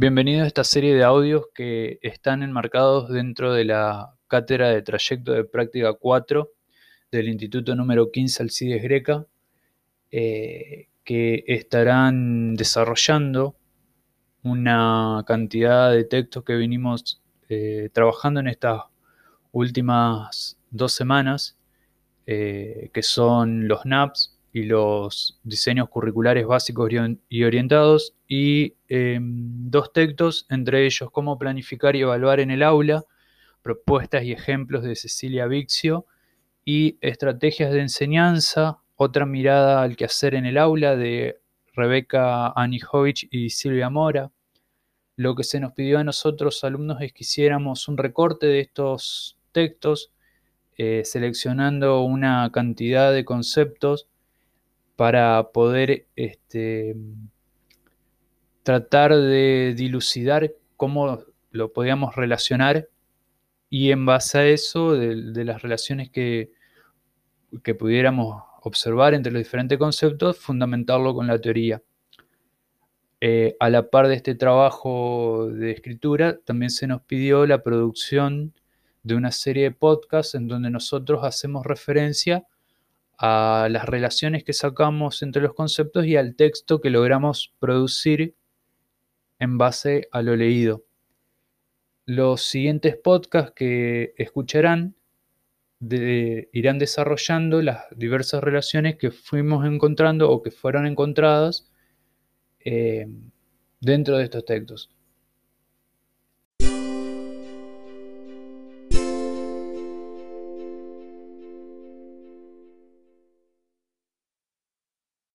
Bienvenido a esta serie de audios que están enmarcados dentro de la cátedra de trayecto de práctica 4 del Instituto número 15 Alcides Greca, eh, que estarán desarrollando una cantidad de textos que venimos eh, trabajando en estas últimas dos semanas, eh, que son los NAPS, y los diseños curriculares básicos y orientados y em, dos textos, entre ellos cómo planificar y evaluar en el aula, propuestas y ejemplos de Cecilia Vixio y estrategias de enseñanza, otra mirada al quehacer en el aula de Rebeca Anijovic y Silvia Mora. Lo que se nos pidió a nosotros alumnos es que hiciéramos un recorte de estos textos, eh, seleccionando una cantidad de conceptos para poder este, tratar de dilucidar cómo lo podíamos relacionar y en base a eso, de, las relaciones que, que, pudiéramos observar entre los diferentes conceptos, fundamentarlo con la teoría. Eh, a la par de este trabajo de escritura, también se nos pidió la producción de una serie de podcasts en donde nosotros hacemos referencia a las relaciones que sacamos entre los conceptos y al texto que logramos producir en base a lo leído. Los siguientes podcasts que escucharán irán desarrollando las diversas relaciones que fuimos encontrando o que fueron encontradas eh, dentro de estos textos.